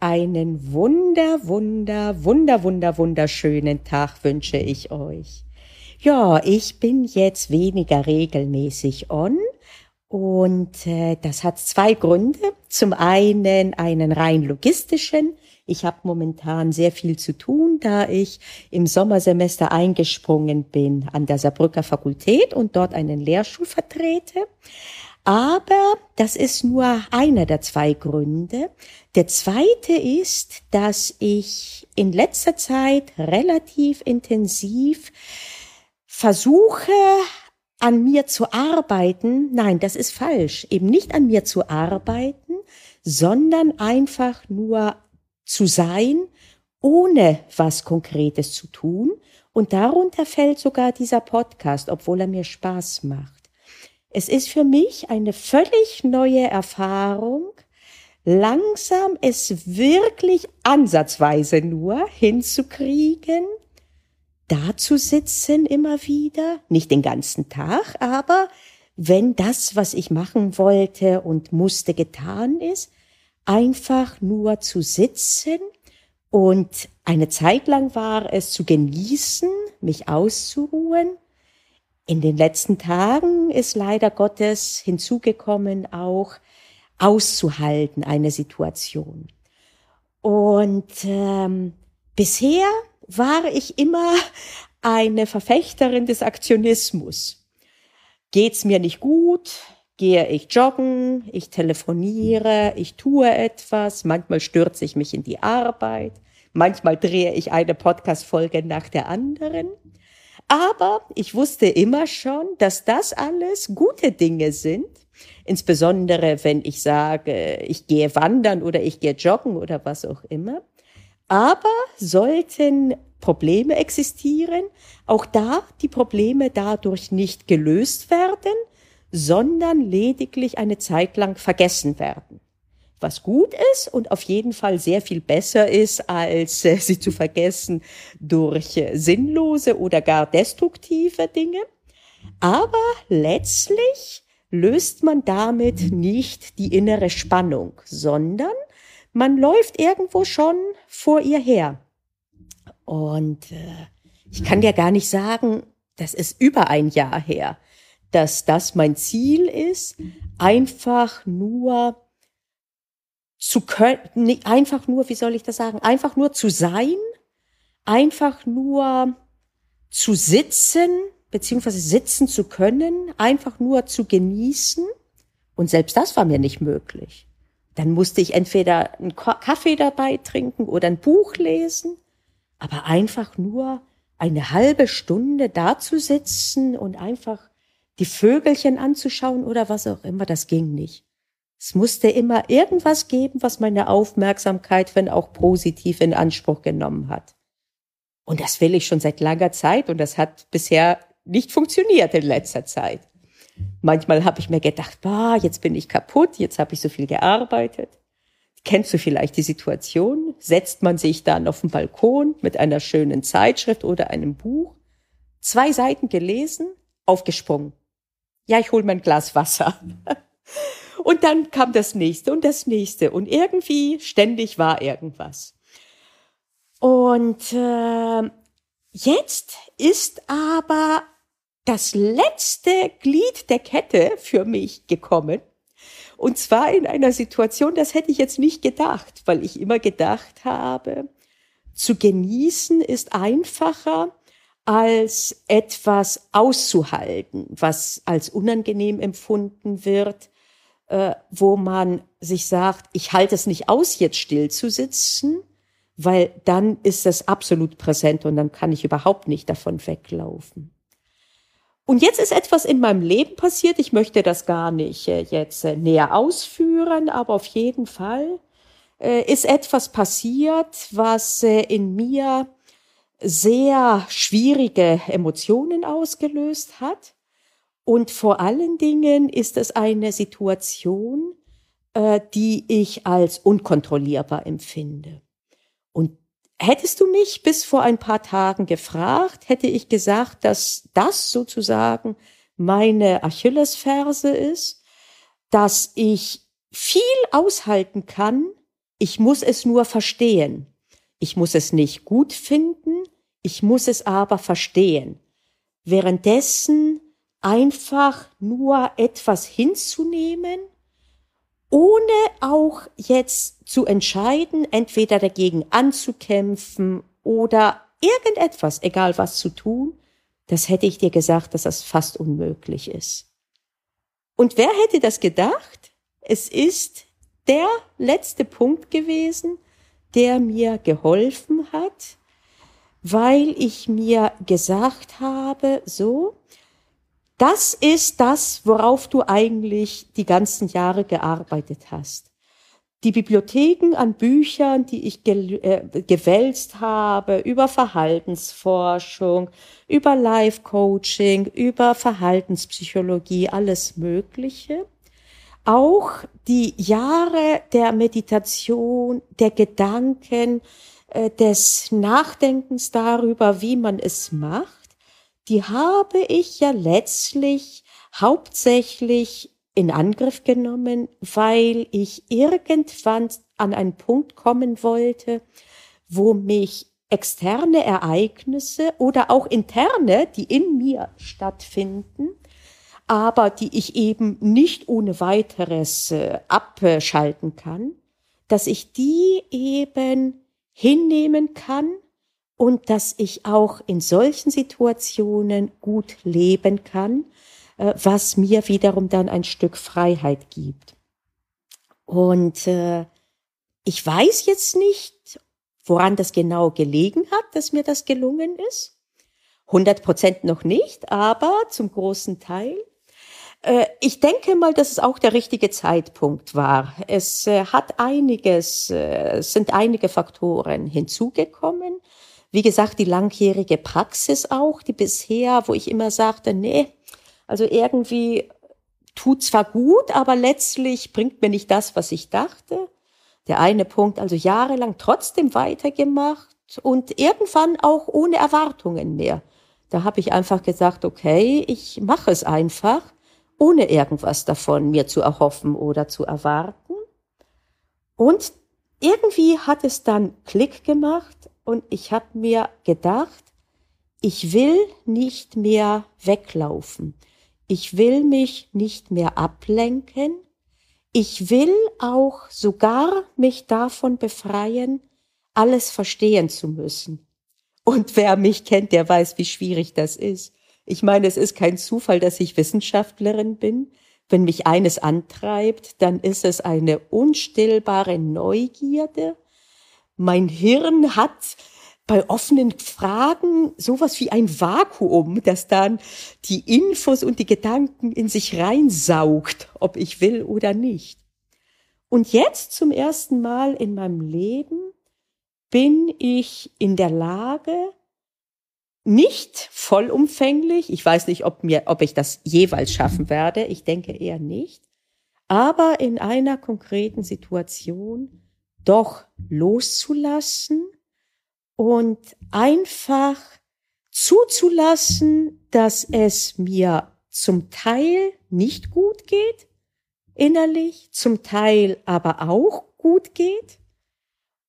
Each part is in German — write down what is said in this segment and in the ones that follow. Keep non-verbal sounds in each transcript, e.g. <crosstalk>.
Einen wunder, wunder, wunder, wunder, wunderschönen Tag wünsche ich euch. Ja, ich bin jetzt weniger regelmäßig on und äh, das hat zwei Gründe. Zum einen einen rein logistischen. Ich habe momentan sehr viel zu tun, da ich im Sommersemester eingesprungen bin an der Saarbrücker Fakultät und dort einen Lehrstuhl vertrete. Aber das ist nur einer der zwei Gründe. Der zweite ist, dass ich in letzter Zeit relativ intensiv versuche, an mir zu arbeiten. Nein, das ist falsch. Eben nicht an mir zu arbeiten, sondern einfach nur zu sein, ohne was Konkretes zu tun. Und darunter fällt sogar dieser Podcast, obwohl er mir Spaß macht. Es ist für mich eine völlig neue Erfahrung, langsam es wirklich ansatzweise nur hinzukriegen, da zu sitzen immer wieder, nicht den ganzen Tag, aber wenn das, was ich machen wollte und musste, getan ist, einfach nur zu sitzen und eine Zeit lang war es zu genießen, mich auszuruhen in den letzten Tagen ist leider Gottes hinzugekommen, auch auszuhalten, eine Situation. Und ähm, bisher war ich immer <laughs> eine Verfechterin des Aktionismus. Geht's mir nicht gut, gehe ich joggen, ich telefoniere, ich tue etwas, manchmal stürze ich mich in die Arbeit, manchmal drehe ich eine Podcast-Folge nach der anderen. Aber ich wusste immer schon, dass das alles gute Dinge sind. Insbesondere wenn ich sage, ich gehe wandern oder ich gehe joggen oder was auch immer. Aber sollten Probleme existieren, auch da die Probleme dadurch nicht gelöst werden, sondern lediglich eine Zeit lang vergessen werden was gut ist und auf jeden Fall sehr viel besser ist, als äh, sie zu vergessen durch äh, sinnlose oder gar destruktive Dinge. Aber letztlich löst man damit nicht die innere Spannung, sondern man läuft irgendwo schon vor ihr her. Und äh, ich kann ja gar nicht sagen, das ist über ein Jahr her, dass das mein Ziel ist, einfach nur zu können, einfach nur, wie soll ich das sagen, einfach nur zu sein, einfach nur zu sitzen, beziehungsweise sitzen zu können, einfach nur zu genießen. Und selbst das war mir nicht möglich. Dann musste ich entweder einen Kaffee dabei trinken oder ein Buch lesen, aber einfach nur eine halbe Stunde da zu sitzen und einfach die Vögelchen anzuschauen oder was auch immer, das ging nicht. Es musste immer irgendwas geben, was meine Aufmerksamkeit, wenn auch positiv, in Anspruch genommen hat. Und das will ich schon seit langer Zeit und das hat bisher nicht funktioniert in letzter Zeit. Manchmal habe ich mir gedacht, bah, jetzt bin ich kaputt, jetzt habe ich so viel gearbeitet. Kennst du vielleicht die Situation? Setzt man sich dann auf den Balkon mit einer schönen Zeitschrift oder einem Buch, zwei Seiten gelesen, aufgesprungen. Ja, ich hol mein Glas Wasser. Und dann kam das nächste und das nächste. Und irgendwie ständig war irgendwas. Und äh, jetzt ist aber das letzte Glied der Kette für mich gekommen. Und zwar in einer Situation, das hätte ich jetzt nicht gedacht, weil ich immer gedacht habe, zu genießen ist einfacher als etwas auszuhalten, was als unangenehm empfunden wird, äh, wo man sich sagt, ich halte es nicht aus, jetzt still zu sitzen, weil dann ist es absolut präsent und dann kann ich überhaupt nicht davon weglaufen. Und jetzt ist etwas in meinem Leben passiert. Ich möchte das gar nicht äh, jetzt äh, näher ausführen, aber auf jeden Fall äh, ist etwas passiert, was äh, in mir sehr schwierige Emotionen ausgelöst hat. Und vor allen Dingen ist es eine Situation, äh, die ich als unkontrollierbar empfinde. Und hättest du mich bis vor ein paar Tagen gefragt, hätte ich gesagt, dass das sozusagen meine Achillesferse ist, dass ich viel aushalten kann, Ich muss es nur verstehen. Ich muss es nicht gut finden, ich muss es aber verstehen. Währenddessen einfach nur etwas hinzunehmen, ohne auch jetzt zu entscheiden, entweder dagegen anzukämpfen oder irgendetwas, egal was zu tun, das hätte ich dir gesagt, dass das fast unmöglich ist. Und wer hätte das gedacht? Es ist der letzte Punkt gewesen, der mir geholfen hat, weil ich mir gesagt habe, so, das ist das, worauf du eigentlich die ganzen Jahre gearbeitet hast. Die Bibliotheken an Büchern, die ich ge äh, gewälzt habe, über Verhaltensforschung, über Life-Coaching, über Verhaltenspsychologie, alles Mögliche auch die Jahre der Meditation, der Gedanken, äh, des Nachdenkens darüber, wie man es macht, die habe ich ja letztlich hauptsächlich in Angriff genommen, weil ich irgendwann an einen Punkt kommen wollte, wo mich externe Ereignisse oder auch interne, die in mir stattfinden, aber die ich eben nicht ohne weiteres äh, abschalten kann, dass ich die eben hinnehmen kann und dass ich auch in solchen Situationen gut leben kann, äh, was mir wiederum dann ein Stück Freiheit gibt. Und äh, ich weiß jetzt nicht, woran das genau gelegen hat, dass mir das gelungen ist. 100 Prozent noch nicht, aber zum großen Teil. Äh, ich denke mal, dass es auch der richtige Zeitpunkt war. Es äh, hat einiges, es sind einige Faktoren hinzugekommen. Wie gesagt, die langjährige Praxis auch, die bisher, wo ich immer sagte, nee, also irgendwie tut zwar gut, aber letztlich bringt mir nicht das, was ich dachte. Der eine Punkt, also jahrelang trotzdem weitergemacht und irgendwann auch ohne Erwartungen mehr. Da habe ich einfach gesagt, okay, ich mache es einfach ohne irgendwas davon mir zu erhoffen oder zu erwarten. Und irgendwie hat es dann Klick gemacht und ich habe mir gedacht, ich will nicht mehr weglaufen. Ich will mich nicht mehr ablenken. Ich will auch sogar mich davon befreien, alles verstehen zu müssen. Und wer mich kennt, der weiß, wie schwierig das ist. Ich meine, es ist kein Zufall, dass ich Wissenschaftlerin bin. Wenn mich eines antreibt, dann ist es eine unstillbare Neugierde. Mein Hirn hat bei offenen Fragen sowas wie ein Vakuum, das dann die Infos und die Gedanken in sich reinsaugt, ob ich will oder nicht. Und jetzt zum ersten Mal in meinem Leben bin ich in der Lage, nicht vollumfänglich. Ich weiß nicht, ob mir, ob ich das jeweils schaffen werde. Ich denke eher nicht. Aber in einer konkreten Situation doch loszulassen und einfach zuzulassen, dass es mir zum Teil nicht gut geht, innerlich, zum Teil aber auch gut geht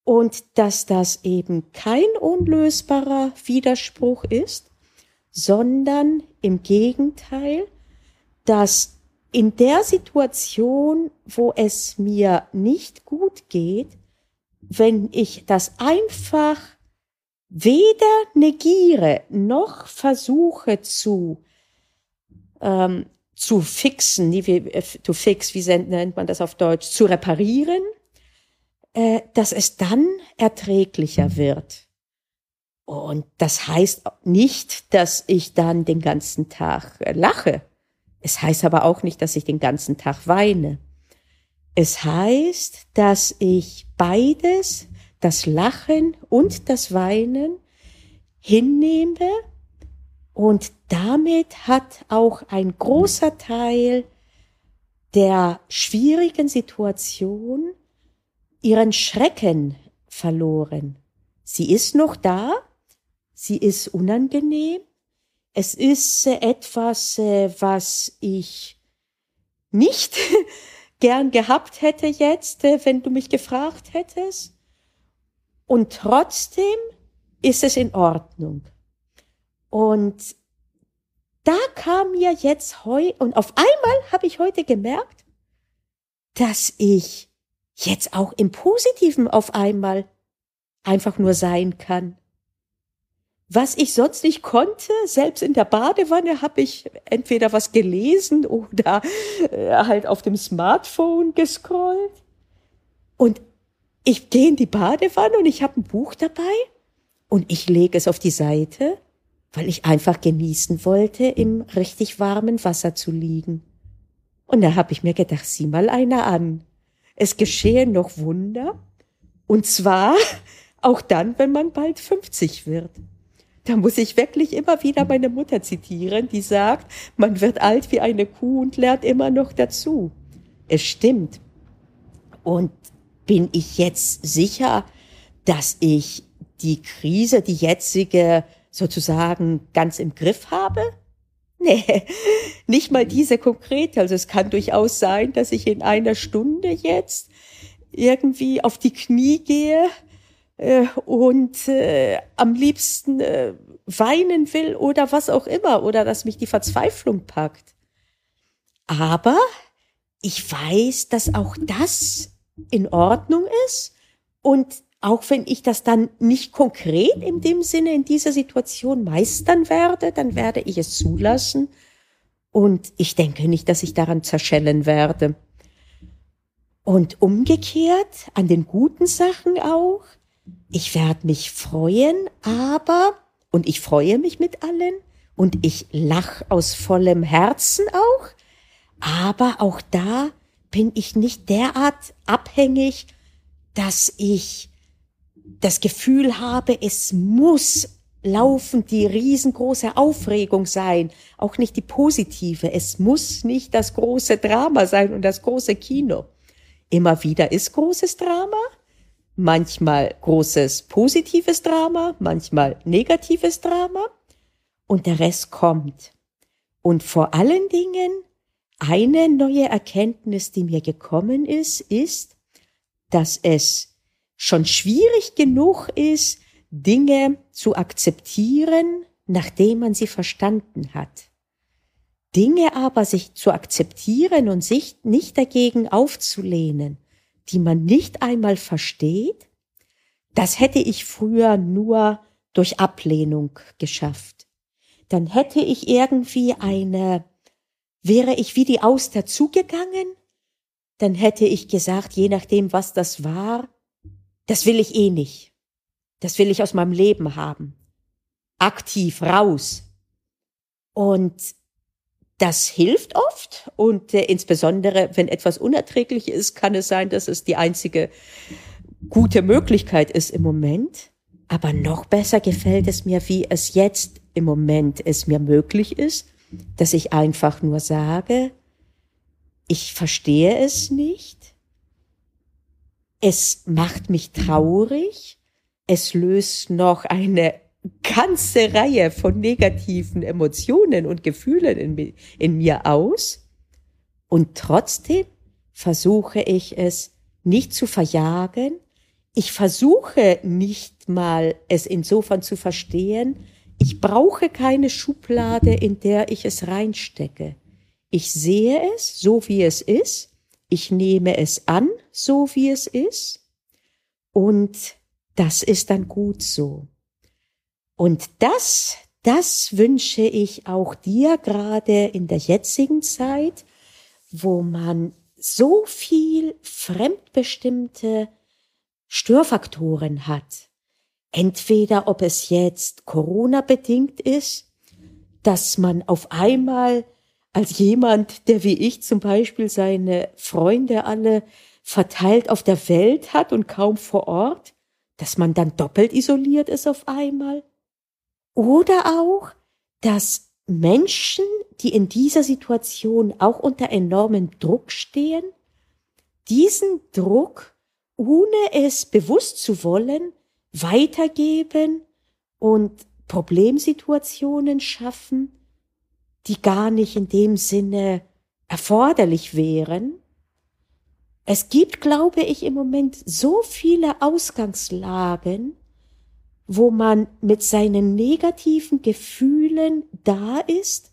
und dass das eben kein unlösbarer Widerspruch ist, sondern im Gegenteil, dass in der Situation, wo es mir nicht gut geht, wenn ich das einfach weder negiere noch versuche zu ähm, zu fixen, äh, to fix, wie nennt man das auf Deutsch, zu reparieren, äh, dass es dann erträglicher wird. Und das heißt nicht, dass ich dann den ganzen Tag äh, lache. Es heißt aber auch nicht, dass ich den ganzen Tag weine. Es heißt, dass ich beides, das Lachen und das Weinen, hinnehme und damit hat auch ein großer Teil der schwierigen Situation ihren Schrecken verloren. Sie ist noch da, sie ist unangenehm, es ist äh, etwas, äh, was ich nicht <laughs> gern gehabt hätte jetzt, äh, wenn du mich gefragt hättest. Und trotzdem ist es in Ordnung. Und da kam mir jetzt heu und auf einmal habe ich heute gemerkt, dass ich jetzt auch im Positiven auf einmal einfach nur sein kann. Was ich sonst nicht konnte, selbst in der Badewanne habe ich entweder was gelesen oder äh, halt auf dem Smartphone gescrollt. Und ich gehe in die Badewanne und ich habe ein Buch dabei und ich lege es auf die Seite, weil ich einfach genießen wollte, im richtig warmen Wasser zu liegen. Und da habe ich mir gedacht, sieh mal einer an. Es geschehen noch Wunder. Und zwar <laughs> auch dann, wenn man bald 50 wird. Da muss ich wirklich immer wieder meine Mutter zitieren, die sagt, man wird alt wie eine Kuh und lernt immer noch dazu. Es stimmt. Und bin ich jetzt sicher, dass ich die Krise, die jetzige, sozusagen ganz im Griff habe? Nee, <laughs> nicht mal diese konkrete. Also es kann durchaus sein, dass ich in einer Stunde jetzt irgendwie auf die Knie gehe und äh, am liebsten äh, weinen will oder was auch immer oder dass mich die Verzweiflung packt. Aber ich weiß, dass auch das in Ordnung ist und auch wenn ich das dann nicht konkret in dem Sinne in dieser Situation meistern werde, dann werde ich es zulassen. Und ich denke nicht, dass ich daran zerschellen werde. Und umgekehrt an den guten Sachen auch. Ich werde mich freuen, aber, und ich freue mich mit allen, und ich lach aus vollem Herzen auch, aber auch da bin ich nicht derart abhängig, dass ich das Gefühl habe, es muss laufend die riesengroße Aufregung sein, auch nicht die positive. Es muss nicht das große Drama sein und das große Kino. Immer wieder ist großes Drama, manchmal großes positives Drama, manchmal negatives Drama und der Rest kommt. Und vor allen Dingen eine neue Erkenntnis, die mir gekommen ist, ist, dass es schon schwierig genug ist, Dinge zu akzeptieren, nachdem man sie verstanden hat. Dinge aber sich zu akzeptieren und sich nicht dagegen aufzulehnen, die man nicht einmal versteht, das hätte ich früher nur durch Ablehnung geschafft. Dann hätte ich irgendwie eine, wäre ich wie die Auster zugegangen, dann hätte ich gesagt, je nachdem, was das war, das will ich eh nicht. Das will ich aus meinem Leben haben. Aktiv raus. Und das hilft oft und äh, insbesondere, wenn etwas unerträglich ist, kann es sein, dass es die einzige gute Möglichkeit ist im Moment. Aber noch besser gefällt es mir, wie es jetzt im Moment es mir möglich ist, dass ich einfach nur sage, ich verstehe es nicht, es macht mich traurig. Es löst noch eine ganze Reihe von negativen Emotionen und Gefühlen in, in mir aus. Und trotzdem versuche ich es nicht zu verjagen. Ich versuche nicht mal es insofern zu verstehen. Ich brauche keine Schublade, in der ich es reinstecke. Ich sehe es so, wie es ist ich nehme es an, so wie es ist, und das ist dann gut so. Und das, das wünsche ich auch dir gerade in der jetzigen Zeit, wo man so viel fremdbestimmte Störfaktoren hat. Entweder ob es jetzt Corona bedingt ist, dass man auf einmal als jemand, der wie ich zum Beispiel seine Freunde alle verteilt auf der Welt hat und kaum vor Ort, dass man dann doppelt isoliert ist auf einmal. Oder auch, dass Menschen, die in dieser Situation auch unter enormem Druck stehen, diesen Druck, ohne es bewusst zu wollen, weitergeben und Problemsituationen schaffen, die gar nicht in dem Sinne erforderlich wären. es gibt, glaube ich, im Moment so viele Ausgangslagen, wo man mit seinen negativen Gefühlen da ist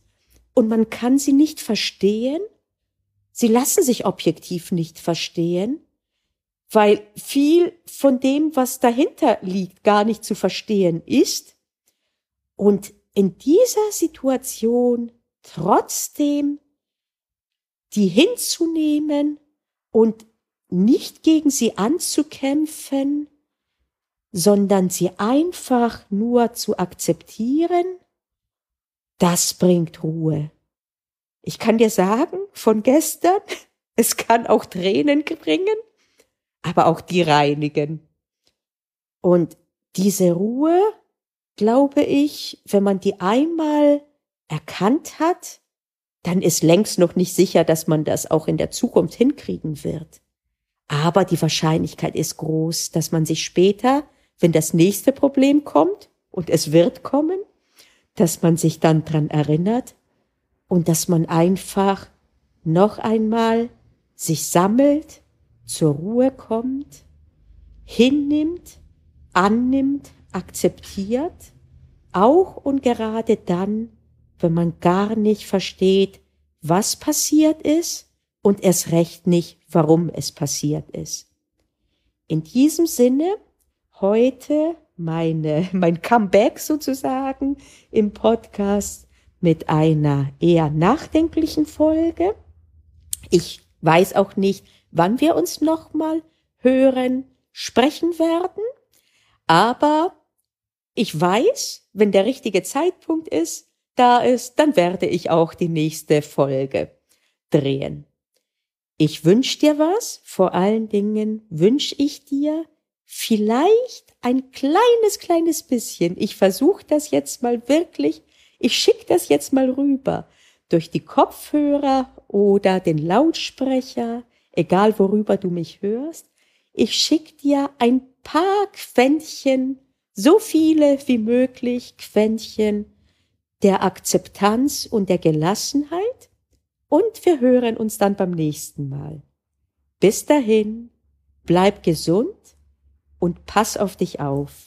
und man kann sie nicht verstehen. Sie lassen sich objektiv nicht verstehen, weil viel von dem, was dahinter liegt, gar nicht zu verstehen ist. Und in dieser Situation trotzdem die hinzunehmen und nicht gegen sie anzukämpfen, sondern sie einfach nur zu akzeptieren, das bringt Ruhe. Ich kann dir sagen, von gestern, <laughs> es kann auch Tränen bringen, aber auch die reinigen. Und diese Ruhe, glaube ich, wenn man die einmal erkannt hat, dann ist längst noch nicht sicher, dass man das auch in der Zukunft hinkriegen wird. Aber die Wahrscheinlichkeit ist groß, dass man sich später, wenn das nächste Problem kommt, und es wird kommen, dass man sich dann dran erinnert und dass man einfach noch einmal sich sammelt, zur Ruhe kommt, hinnimmt, annimmt, akzeptiert, auch und gerade dann, wenn man gar nicht versteht, was passiert ist und erst recht nicht, warum es passiert ist. In diesem Sinne heute meine, <laughs> mein Comeback sozusagen im Podcast mit einer eher nachdenklichen Folge. Ich weiß auch nicht, wann wir uns nochmal hören, sprechen werden, aber ich weiß, wenn der richtige Zeitpunkt ist, da ist, dann werde ich auch die nächste Folge drehen. Ich wünsche dir was, vor allen Dingen wünsche ich dir vielleicht ein kleines, kleines bisschen. Ich versuche das jetzt mal wirklich, ich schicke das jetzt mal rüber durch die Kopfhörer oder den Lautsprecher, egal worüber du mich hörst. Ich schick dir ein paar Quäntchen, so viele wie möglich Quäntchen der Akzeptanz und der Gelassenheit und wir hören uns dann beim nächsten Mal. Bis dahin, bleib gesund und pass auf dich auf.